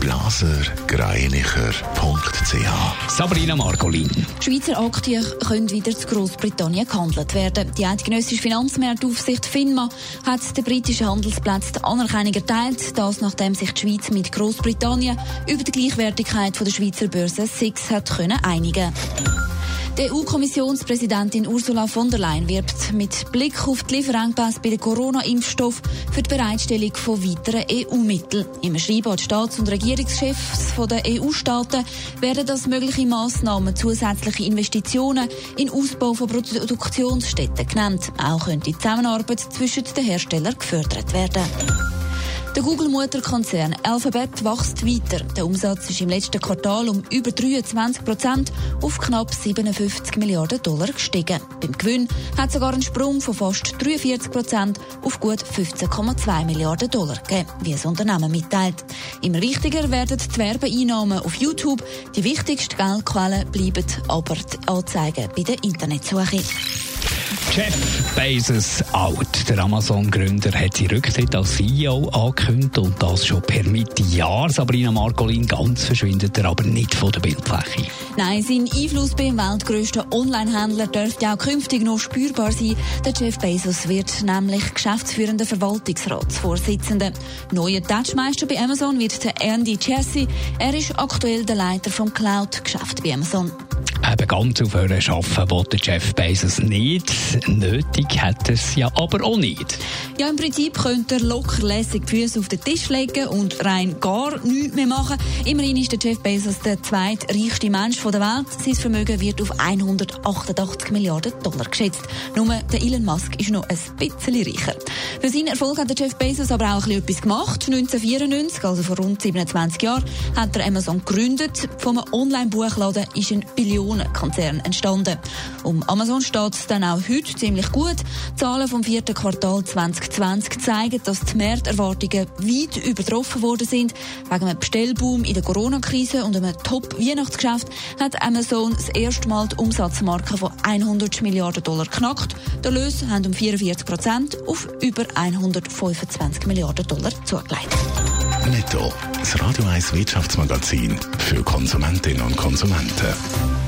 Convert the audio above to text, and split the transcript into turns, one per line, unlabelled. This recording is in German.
blasergreinicher.ch
Sabrina Margolin.
Schweizer Aktien können wieder zu Großbritannien gehandelt werden. Die eidgenössische Finanzmarktaufsicht FINMA hat den britischen Handelsplätzen die Anerkennung erteilt, das nachdem sich die Schweiz mit Großbritannien über die Gleichwertigkeit der Schweizer Börse SIX hat können einigen die EU-Kommissionspräsidentin Ursula von der Leyen wirbt mit Blick auf die Lieferengpässe bei den Corona-Impfstoff für die Bereitstellung von weiteren EU-Mitteln. Im Schreiben an Staats- und Regierungschefs der EU-Staaten werden das mögliche Massnahmen zusätzliche Investitionen in Ausbau von Produktionsstätten genannt. Auch könnte die Zusammenarbeit zwischen den Herstellern gefördert werden. Der Google-Mutterkonzern Alphabet wächst weiter. Der Umsatz ist im letzten Quartal um über 23 Prozent auf knapp 57 Milliarden Dollar gestiegen. Beim Gewinn hat sogar ein Sprung von fast 43 Prozent auf gut 15,2 Milliarden Dollar gegeben, wie das Unternehmen mitteilt. Immer wichtiger werden die Werbeeinnahmen auf YouTube. Die wichtigste Geldquelle bleiben aber die Anzeigen bei der Internetsuche.
Jeff Bezos out. Der Amazon-Gründer hat seinen Rücktritt als CEO angekündigt und das schon per Mitte Jahr. Sabrina Margolin ganz verschwindet er aber nicht von der Bildfläche.
Nein, sein Einfluss beim weltgrößten Online-Händler dürfte auch künftig noch spürbar sein. Der Jeff Bezos wird nämlich geschäftsführender Verwaltungsratsvorsitzender. Neuer Touchmeister bei Amazon wird der Andy Jassy. Er ist aktuell der Leiter vom Cloud-Geschäft bei Amazon
eben ganz aufhören arbeiten wollte Jeff Bezos nicht. Nötig hat er es ja aber auch nicht.
Ja, im Prinzip könnte er locker lässig die Füße auf den Tisch legen und rein gar nichts mehr machen. Immerhin ist der Jeff Bezos der zweitreichste Mensch der Welt. Sein Vermögen wird auf 188 Milliarden Dollar geschätzt. Nur der Elon Musk ist noch ein bisschen reicher. Für seinen Erfolg hat der Jeff Bezos aber auch etwas gemacht. 1994, also vor rund 27 Jahren, hat er Amazon gegründet. Vom Online-Buchladen ist ein Billionenkonzern entstanden. Um Amazon steht es dann auch heute ziemlich gut. Zahlen vom vierten Quartal 20 2020 zeigen, dass die Märkterwartungen weit übertroffen worden sind. Wegen einem Bestellboom in der Corona-Krise und einem Top-Weihnachtsgeschäft hat Amazon das erste Mal die Umsatzmarke von 100 Milliarden Dollar knackt. Der Lös haben um 44 Prozent auf über 125 Milliarden Dollar zugelegt.
Netto, das Radio 1 Wirtschaftsmagazin für Konsumentinnen und Konsumenten.